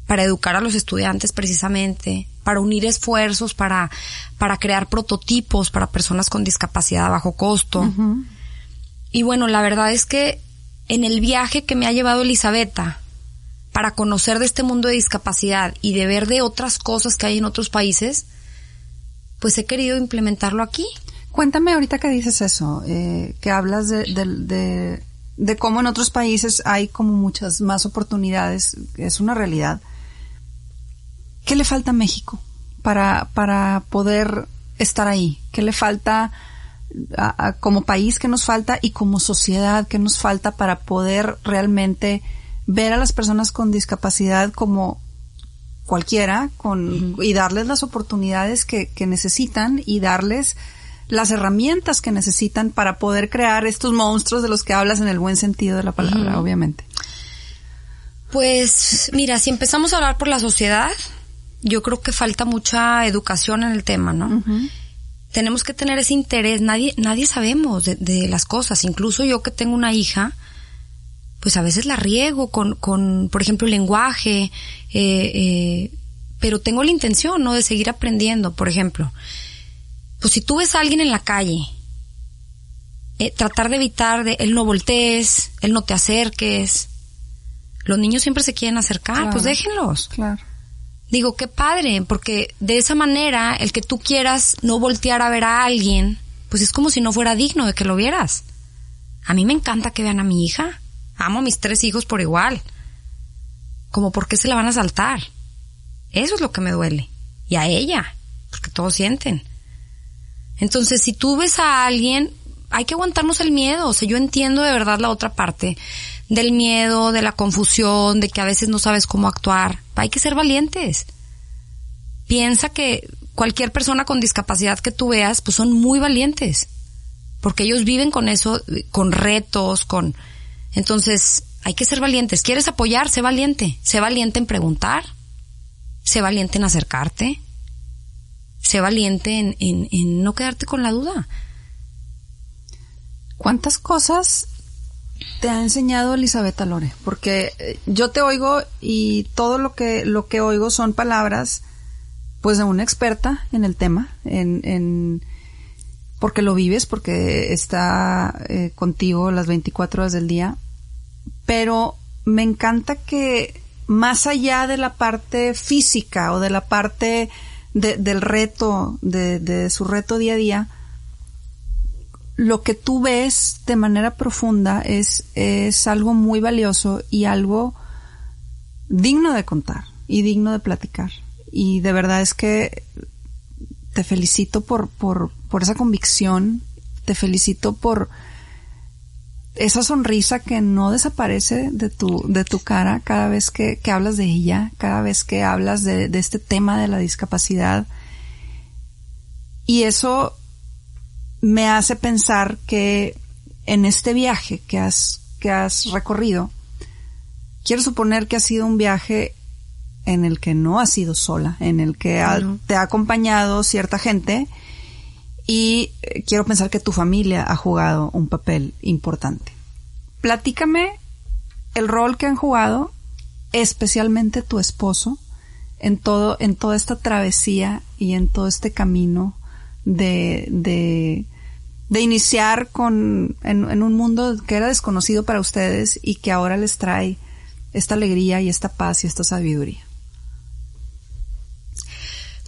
para educar a los estudiantes precisamente, para unir esfuerzos, para, para crear prototipos para personas con discapacidad a bajo costo. Y bueno, la verdad es que en el viaje que me ha llevado Elisabetta para conocer de este mundo de discapacidad y de ver de otras cosas que hay en otros países, pues he querido implementarlo aquí. Cuéntame ahorita que dices eso, eh, que hablas de, de, de, cómo en otros países hay como muchas más oportunidades, es una realidad. ¿Qué le falta a México para, para poder estar ahí? ¿Qué le falta como país que nos falta y como sociedad que nos falta para poder realmente ver a las personas con discapacidad como cualquiera con, y darles las oportunidades que, que necesitan y darles las herramientas que necesitan para poder crear estos monstruos de los que hablas en el buen sentido de la palabra, obviamente. Pues mira, si empezamos a hablar por la sociedad, yo creo que falta mucha educación en el tema, ¿no? Tenemos que tener ese interés, nadie, nadie sabemos de, de, las cosas, incluso yo que tengo una hija, pues a veces la riego con, con por ejemplo, el lenguaje, eh, eh, pero tengo la intención, ¿no? De seguir aprendiendo, por ejemplo. Pues si tú ves a alguien en la calle, eh, tratar de evitar de, él no voltees, él no te acerques. Los niños siempre se quieren acercar, claro, pues déjenlos. Claro. Digo, qué padre, porque de esa manera, el que tú quieras no voltear a ver a alguien, pues es como si no fuera digno de que lo vieras. A mí me encanta que vean a mi hija. Amo a mis tres hijos por igual. Como por qué se la van a saltar. Eso es lo que me duele. Y a ella, porque todos sienten. Entonces, si tú ves a alguien, hay que aguantarnos el miedo. O sea, yo entiendo de verdad la otra parte del miedo, de la confusión, de que a veces no sabes cómo actuar. Hay que ser valientes. Piensa que cualquier persona con discapacidad que tú veas, pues son muy valientes. Porque ellos viven con eso, con retos, con, entonces, hay que ser valientes. ¿Quieres apoyar? Sé valiente. Sé valiente en preguntar. Sé valiente en acercarte. Sé valiente en, en, en no quedarte con la duda. ¿Cuántas cosas te ha enseñado Elisabetta Lore? Porque yo te oigo y todo lo que, lo que oigo son palabras, pues de una experta en el tema, en, en porque lo vives, porque está eh, contigo las 24 horas del día, pero me encanta que más allá de la parte física o de la parte de, del reto, de, su reto día a día, lo que tú ves de manera profunda es, es algo muy valioso y algo digno de contar y digno de platicar. Y de verdad es que te felicito por, por esa convicción, te felicito por esa sonrisa que no desaparece de tu, de tu cara cada vez que, que hablas de ella, cada vez que hablas de, de este tema de la discapacidad. Y eso me hace pensar que en este viaje que has, que has recorrido, quiero suponer que ha sido un viaje en el que no has sido sola, en el que ha, te ha acompañado cierta gente y eh, quiero pensar que tu familia ha jugado un papel importante. Platícame el rol que han jugado, especialmente tu esposo, en todo, en toda esta travesía y en todo este camino de, de, de iniciar con, en, en un mundo que era desconocido para ustedes y que ahora les trae esta alegría y esta paz y esta sabiduría.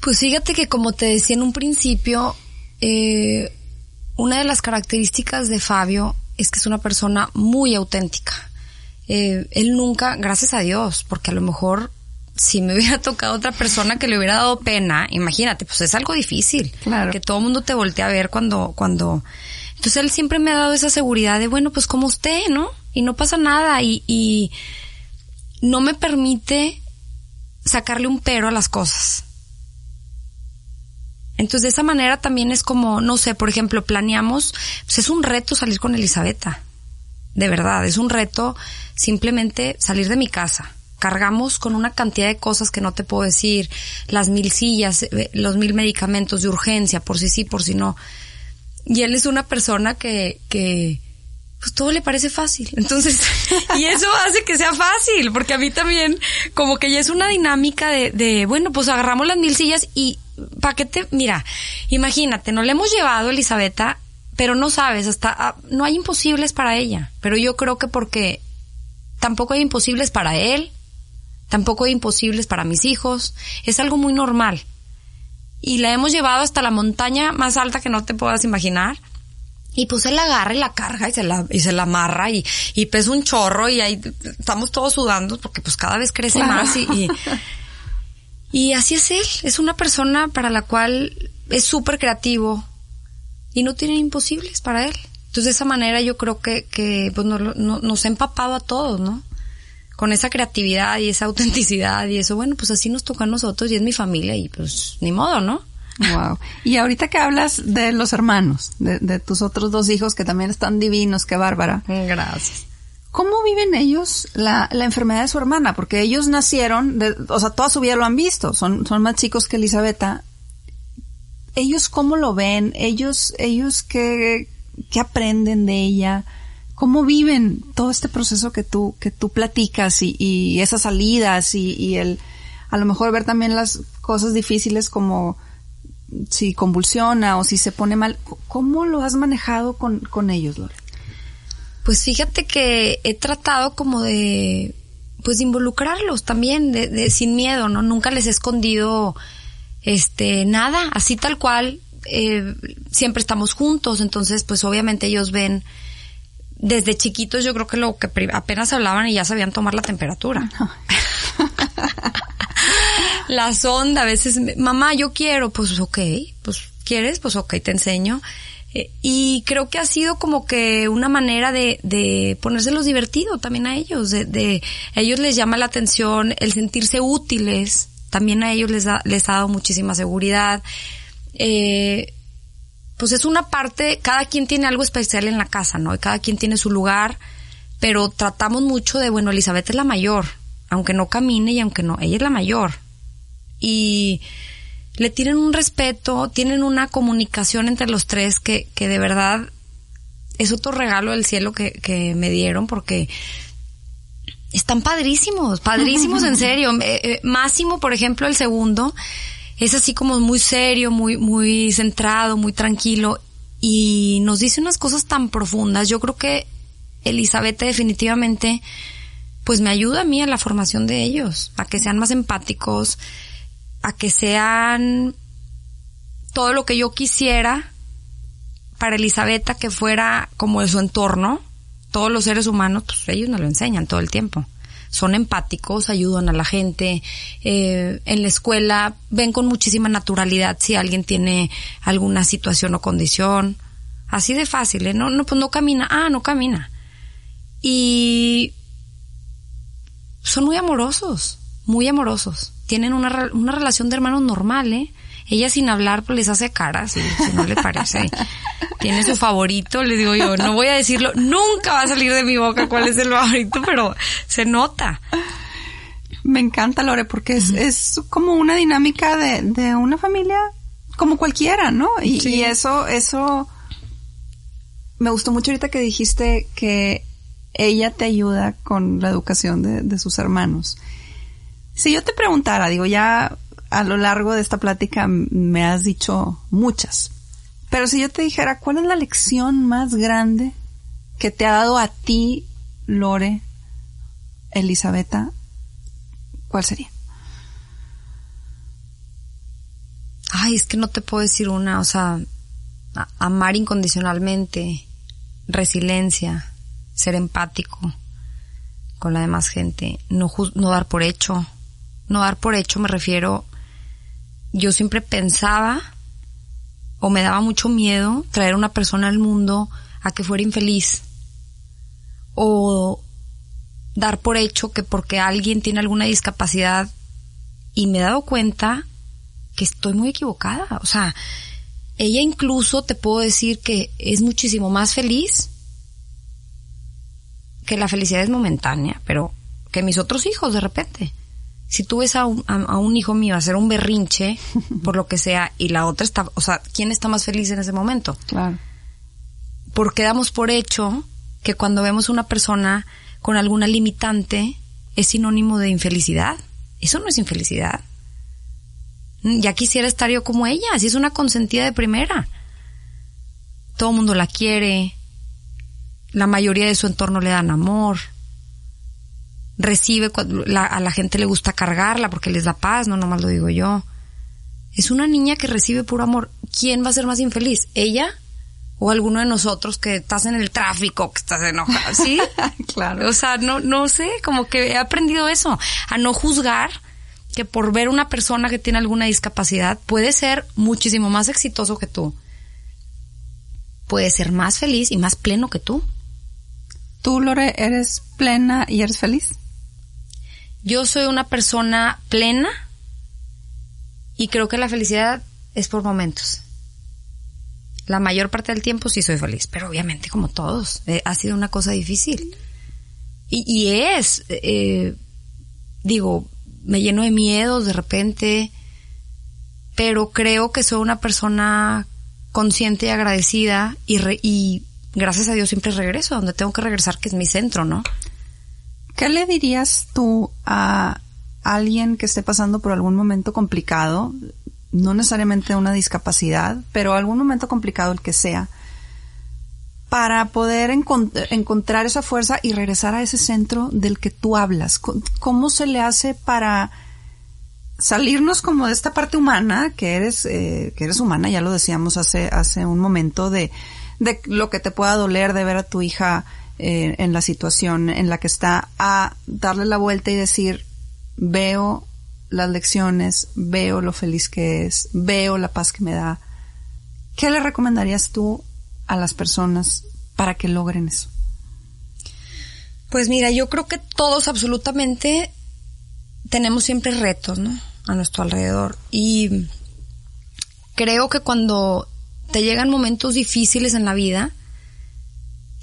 Pues fíjate que como te decía en un principio, eh, una de las características de Fabio es que es una persona muy auténtica. Eh, él nunca, gracias a Dios, porque a lo mejor si me hubiera tocado otra persona que le hubiera dado pena, imagínate, pues es algo difícil. Claro. Que todo el mundo te voltee a ver cuando, cuando, entonces él siempre me ha dado esa seguridad de, bueno, pues como usted, ¿no? Y no pasa nada y, y no me permite sacarle un pero a las cosas. Entonces de esa manera también es como, no sé, por ejemplo, planeamos, pues es un reto salir con Elisabetta. De verdad, es un reto simplemente salir de mi casa. Cargamos con una cantidad de cosas que no te puedo decir, las mil sillas, eh, los mil medicamentos de urgencia, por si sí, por si no. Y él es una persona que, que, pues todo le parece fácil. Entonces, y eso hace que sea fácil, porque a mí también, como que ya es una dinámica de, de bueno, pues agarramos las mil sillas y ¿para qué te, mira, imagínate, no le hemos llevado a Elisabetta, pero no sabes, hasta, ah, no hay imposibles para ella, pero yo creo que porque tampoco hay imposibles para él, tampoco hay imposibles para mis hijos, es algo muy normal. Y la hemos llevado hasta la montaña más alta que no te puedas imaginar. Y pues él la agarra y la carga y se la, y se la amarra y, y pesa un chorro y ahí estamos todos sudando porque pues cada vez crece Claro. más y, y, y así es él. Es una persona para la cual es súper creativo y no tiene imposibles para él. Entonces de esa manera yo creo que, que pues nos, lo- no- nos ha empapado a todos, ¿no? Con esa creatividad y esa autenticidad y eso, bueno, pues así nos toca a nosotros y es mi familia y pues ni modo, ¿no? Wow. Y ahorita que hablas de los hermanos, de, de tus otros dos hijos que también están divinos, qué bárbara. Gracias. ¿Cómo viven ellos la, la enfermedad de su hermana? Porque ellos nacieron, de- o sea, toda su vida lo han visto, son, son más chicos que Elisabetta. ¿Ellos cómo lo ven? ¿Ellos, ellos qué, qué aprenden de ella? ¿Cómo viven todo este proceso que tú, que tú platicas y, y esas salidas y, y el, a lo mejor ver también las cosas difíciles como si convulsiona o si se pone mal? ¿Cómo lo has manejado con, con ellos, Lore? Pues fíjate que he tratado como de, pues de involucrarlos también, de, de- sin miedo, ¿no? Nunca les he escondido, este, nada, así tal cual, eh, siempre estamos juntos, entonces pues obviamente ellos ven, desde chiquitos yo creo que lo que apenas hablaban y ya sabían tomar la temperatura. la sonda, a veces, mamá, yo quiero, pues ok, pues quieres, pues ok, te enseño. Eh, y creo que ha sido como que una manera de, de ponérselos divertido también a ellos, de, de a ellos les llama la atención el sentirse útiles, también a ellos les, da, les ha dado muchísima seguridad. Eh, pues es una parte, cada quien tiene algo especial en la casa, ¿no? Cada quien tiene su lugar, pero tratamos mucho de, bueno, Elizabeth es la mayor, aunque no camine y aunque no, ella es la mayor. Y le tienen un respeto, tienen una comunicación entre los tres que, que de verdad es otro regalo del cielo que, que me dieron porque están padrísimos, padrísimos en serio. Eh, eh, Máximo, por ejemplo, el segundo, es así como muy serio, muy, muy centrado, muy tranquilo y nos dice unas cosas tan profundas. Yo creo que Elizabeth definitivamente pues me ayuda a mí a la formación de ellos, a que sean más empáticos, a que sean todo lo que yo quisiera para Elizabeth que fuera como de su entorno. Todos los seres humanos, pues ellos me lo enseñan todo el tiempo. Son empáticos, ayudan a la gente. eh, en la escuela ven con muchísima naturalidad si alguien tiene alguna situación o condición. Así de fácil, ¿eh? No, no, pues no camina. Ah, no camina. Y son muy amorosos, muy amorosos. Tienen una, una relación de hermanos normal, ¿eh? Ella sin hablar pues les hace caras si no le parece. Tiene su favorito, le digo yo, no voy a decirlo, nunca va a salir de mi boca cuál es el favorito, pero se nota. Me encanta, Lore, porque es, es como una dinámica de, de una familia como cualquiera, ¿no? Y, Sí. y eso, eso, me gustó mucho ahorita que dijiste que ella te ayuda con la educación de, de sus hermanos. Si yo te preguntara, digo, ya a lo largo de esta plática me has dicho muchas, pero si yo te dijera, ¿cuál es la lección más grande que te ha dado a ti, Lore, Elisabetta, ¿cuál sería? Ay, es que no te puedo decir una, o sea, amar incondicionalmente, resiliencia, ser empático con la demás gente, no, no dar por hecho. No dar por hecho me refiero, yo siempre pensaba o me daba mucho miedo traer a una persona al mundo a que fuera infeliz o dar por hecho que porque alguien tiene alguna discapacidad y me he dado cuenta que estoy muy equivocada. O sea, ella incluso te puedo decir que es muchísimo más feliz, que la felicidad es momentánea, pero que mis otros hijos de repente. Si tú ves a un, a, un hijo mío hacer un berrinche, por lo que sea, y la otra está, o sea, ¿quién está más feliz en ese momento? Claro. Porque damos por hecho que cuando vemos una persona con alguna limitante es sinónimo de infelicidad. Eso no es infelicidad. Ya quisiera estar yo como ella, si es una consentida de primera. Todo el mundo la quiere, la mayoría de su entorno le dan amor, recibe, a la gente le gusta cargarla porque les da paz, no nomás lo digo yo. Es una niña que recibe puro amor. ¿Quién va a ser más infeliz? ¿Ella? ¿O alguno de nosotros que estás en el tráfico, que estás enojado? ¿Sí? claro. O sea, no, no sé, como que he aprendido eso, a no juzgar que por ver una persona que tiene alguna discapacidad puede ser muchísimo más exitoso que tú. Puede ser más feliz y más pleno que tú. ¿Tú, Lore, eres plena y eres feliz? Yo soy una persona plena y creo que la felicidad es por momentos. La mayor parte del tiempo sí soy feliz, pero obviamente como todos, eh, ha sido una cosa difícil. Y, es, eh, digo, me lleno de miedos de repente, pero creo que soy una persona consciente y agradecida y, y gracias a Dios siempre regreso donde tengo que regresar, que es mi centro, ¿no? ¿Qué le dirías tú a alguien que esté pasando por algún momento complicado, no necesariamente una discapacidad, pero algún momento complicado el que sea, para poder encontrar esa fuerza y regresar a ese centro del que tú hablas? ¿Cómo se le hace para salirnos como de esta parte humana, que eres, eh, que eres humana, ya lo decíamos hace, hace un momento, de, de lo que te pueda doler de ver a tu hija eh, en la situación en la que está, a darle la vuelta y decir, veo las lecciones, veo lo feliz que es, veo la paz que me da. ¿Qué le recomendarías tú a las personas para que logren eso? Pues mira, yo creo que todos absolutamente tenemos siempre retos, ¿no? A nuestro alrededor. Y creo que cuando te llegan momentos difíciles en la vida,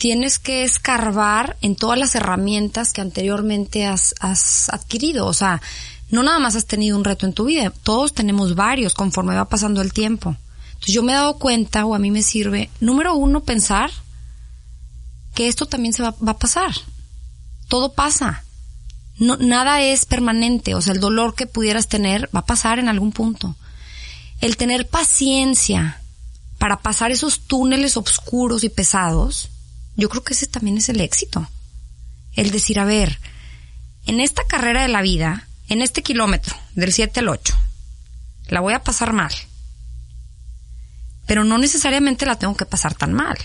tienes que escarbar en todas las herramientas que anteriormente has, has, adquirido. O sea, no nada más has tenido un reto en tu vida, todos tenemos varios conforme va pasando el tiempo. Entonces yo me he dado cuenta, o a mí me sirve, número uno, pensar que esto también se va, va a pasar. Todo pasa. No, nada es permanente. O sea, el dolor que pudieras tener va a pasar en algún punto. El tener paciencia para pasar esos túneles oscuros y pesados, yo creo que ese también es el éxito. El decir, a ver, en esta carrera de la vida, en este kilómetro, del 7 al 8, la voy a pasar mal pero no necesariamente la tengo que pasar tan mal.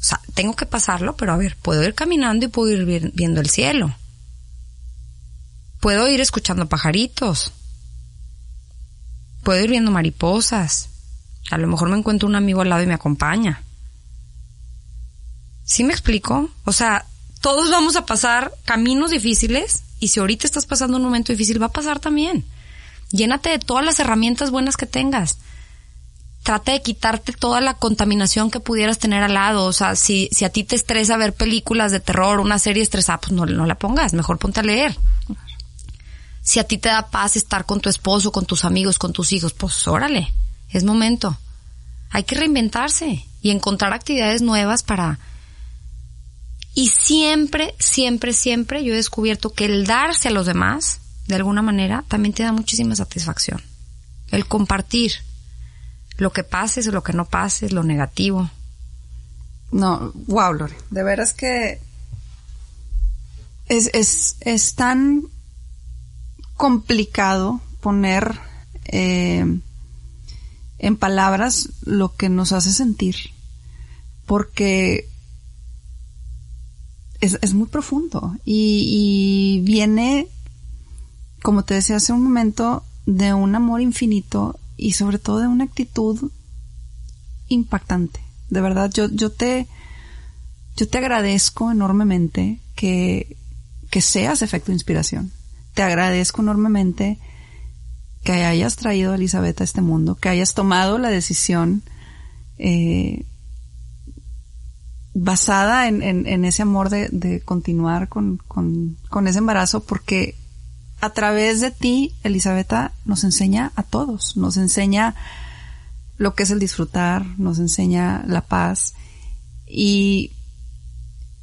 O sea, tengo que pasarlo, pero a ver, puedo ir caminando y puedo ir viendo el cielo. Puedo ir escuchando pajaritos. Puedo ir viendo mariposas. A lo mejor me encuentro un amigo al lado y me acompaña. ¿Sí me explico? O sea, todos vamos a pasar caminos difíciles y si ahorita estás pasando un momento difícil, va a pasar también. Llénate de todas las herramientas buenas que tengas trata de quitarte toda la contaminación que pudieras tener al lado. O sea, si, si a ti te estresa ver películas de terror, una serie estresada, pues no, no la pongas, mejor ponte a leer. Si a ti te da paz estar con tu esposo, con tus amigos, con tus hijos, pues órale, es momento. Hay que reinventarse y encontrar actividades nuevas para... Y siempre, siempre, siempre yo he descubierto que el darse a los demás, de alguna manera, también te da muchísima satisfacción. El compartir lo que pases o lo que no pases, lo negativo. No, wow, Lore, de veras que es, es, es tan complicado poner eh, en palabras lo que nos hace sentir, porque es, es muy profundo y, y viene, como te decía hace un momento, de un amor infinito y sobre todo de una actitud impactante. De verdad, yo, yo te, yo te agradezco enormemente que, que seas efecto inspiración. Te agradezco enormemente que hayas traído a Elizabeth a este mundo, que hayas tomado la decisión eh, basada en, en, ese amor de, de continuar con, con, con, ese embarazo, porque a través de ti, Elizabeth, nos enseña a todos, nos enseña lo que es el disfrutar, nos enseña la paz y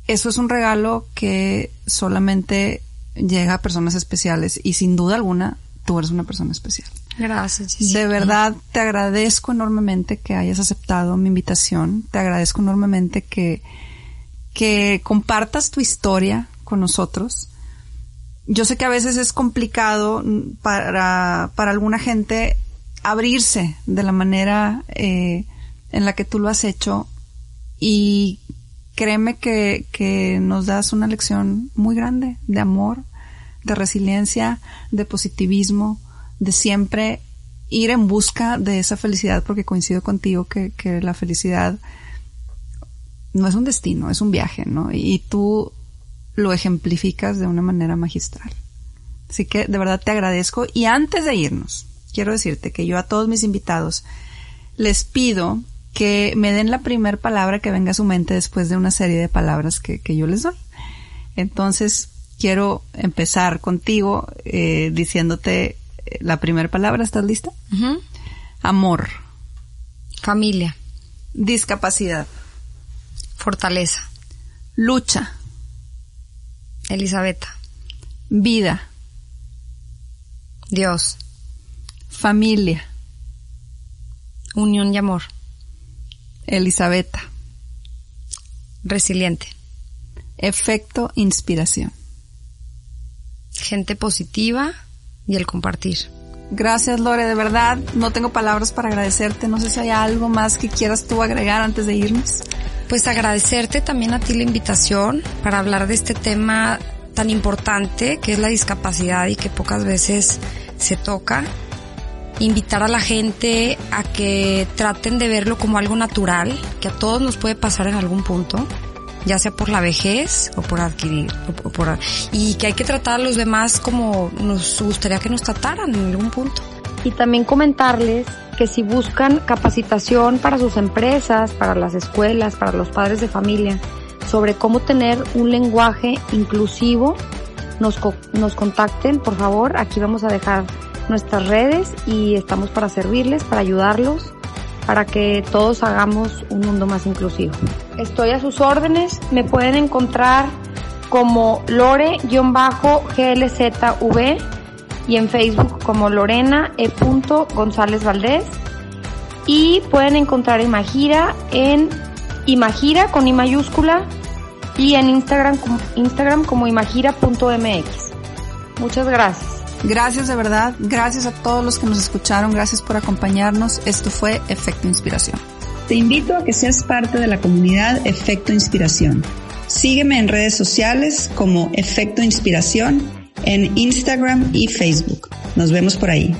eso es un regalo que solamente llega a personas especiales y sin duda alguna tú eres una persona especial. Gracias. De verdad te agradezco enormemente que hayas aceptado mi invitación. Te agradezco enormemente que, que compartas tu historia con nosotros. Yo sé que a veces es complicado para, para alguna gente abrirse de la manera eh, en la que tú lo has hecho y créeme que, que nos das una lección muy grande de amor, de resiliencia, de positivismo, de siempre ir en busca de esa felicidad, porque coincido contigo que, que la felicidad no es un destino, es un viaje, ¿no? Y tú lo ejemplificas de una manera magistral. Así que de verdad te agradezco. Y antes de irnos, quiero decirte que yo a todos mis invitados les pido que me den la primera palabra que venga a su mente después de una serie de palabras que, que yo les doy. Entonces, quiero empezar contigo eh, diciéndote la primera palabra. ¿Estás lista? Amor. Familia. Discapacidad. Fortaleza. Lucha. Elizabeth. Vida. Dios. Familia. Unión y amor. Elizabeth. Resiliente. Efecto inspiración gente positiva y el compartir. Gracias Lore, de verdad no tengo palabras para agradecerte. No sé si hay algo más que quieras tú agregar antes de irnos. Pues agradecerte también a ti la invitación para hablar de este tema tan importante que es la discapacidad y que pocas veces se toca. Invitar a la gente a que traten de verlo como algo natural, que a todos nos puede pasar en algún punto ya sea por la vejez o por adquirir, o por, y que hay que tratar a los demás como nos gustaría que nos trataran en algún punto. Y también comentarles que si buscan capacitación para sus empresas, para las escuelas, para los padres de familia, sobre cómo tener un lenguaje inclusivo, nos, nos contacten, por favor. Aquí vamos a dejar nuestras redes y estamos para servirles, para ayudarlos para que todos hagamos un mundo más inclusivo. Estoy a sus órdenes, me pueden encontrar como lore-glzv y en Facebook como Lorena E. González Valdés y pueden encontrar Imagira en Imagira con I mayúscula y en Instagram, Instagram como imagira.mx. Muchas gracias. Gracias de verdad, gracias a todos los que nos escucharon, gracias por acompañarnos. Esto fue Efecto Inspiración. Te invito a que seas parte de la comunidad Efecto Inspiración. Sígueme en redes sociales como Efecto Inspiración en Instagram y Facebook. Nos vemos por ahí.